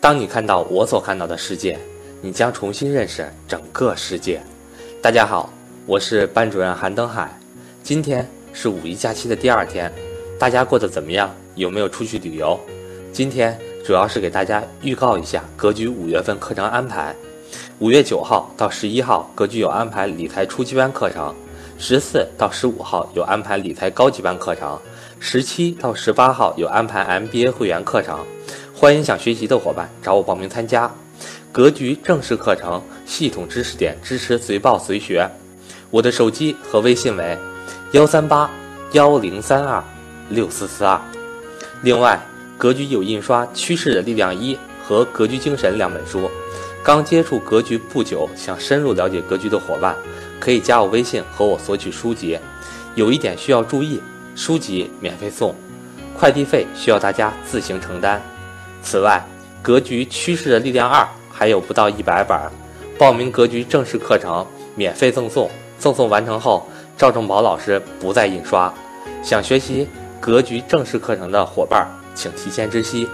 当你看到我所看到的世界，你将重新认识整个世界。大家好，我是班主任韩登海。今天是五一假期的第二天，大家过得怎么样？有没有出去旅游？今天主要是给大家预告一下格局五月份课程安排。五月九号到十一号，格局有安排理财初级班课程；十四到十五号有安排理财高级班课程；十七到十八号有安排 MBA 会员课程。欢迎想学习的伙伴找我报名参加。格局正式课程系统知识点支持随报随学。我的手机和微信为幺三八幺零三二六四四二。另外，格局有印刷《趋势的力量一》和《格局精神》两本书。刚接触格局不久，想深入了解格局的伙伴，可以加我微信和我索取书籍。有一点需要注意，书籍免费送，快递费需要大家自行承担。此外，格局趋势的力量二还有不到一百本，报名格局正式课程免费赠送，赠送完成后，赵正宝老师不再印刷。想学习格局正式课程的伙伴，请提前知悉。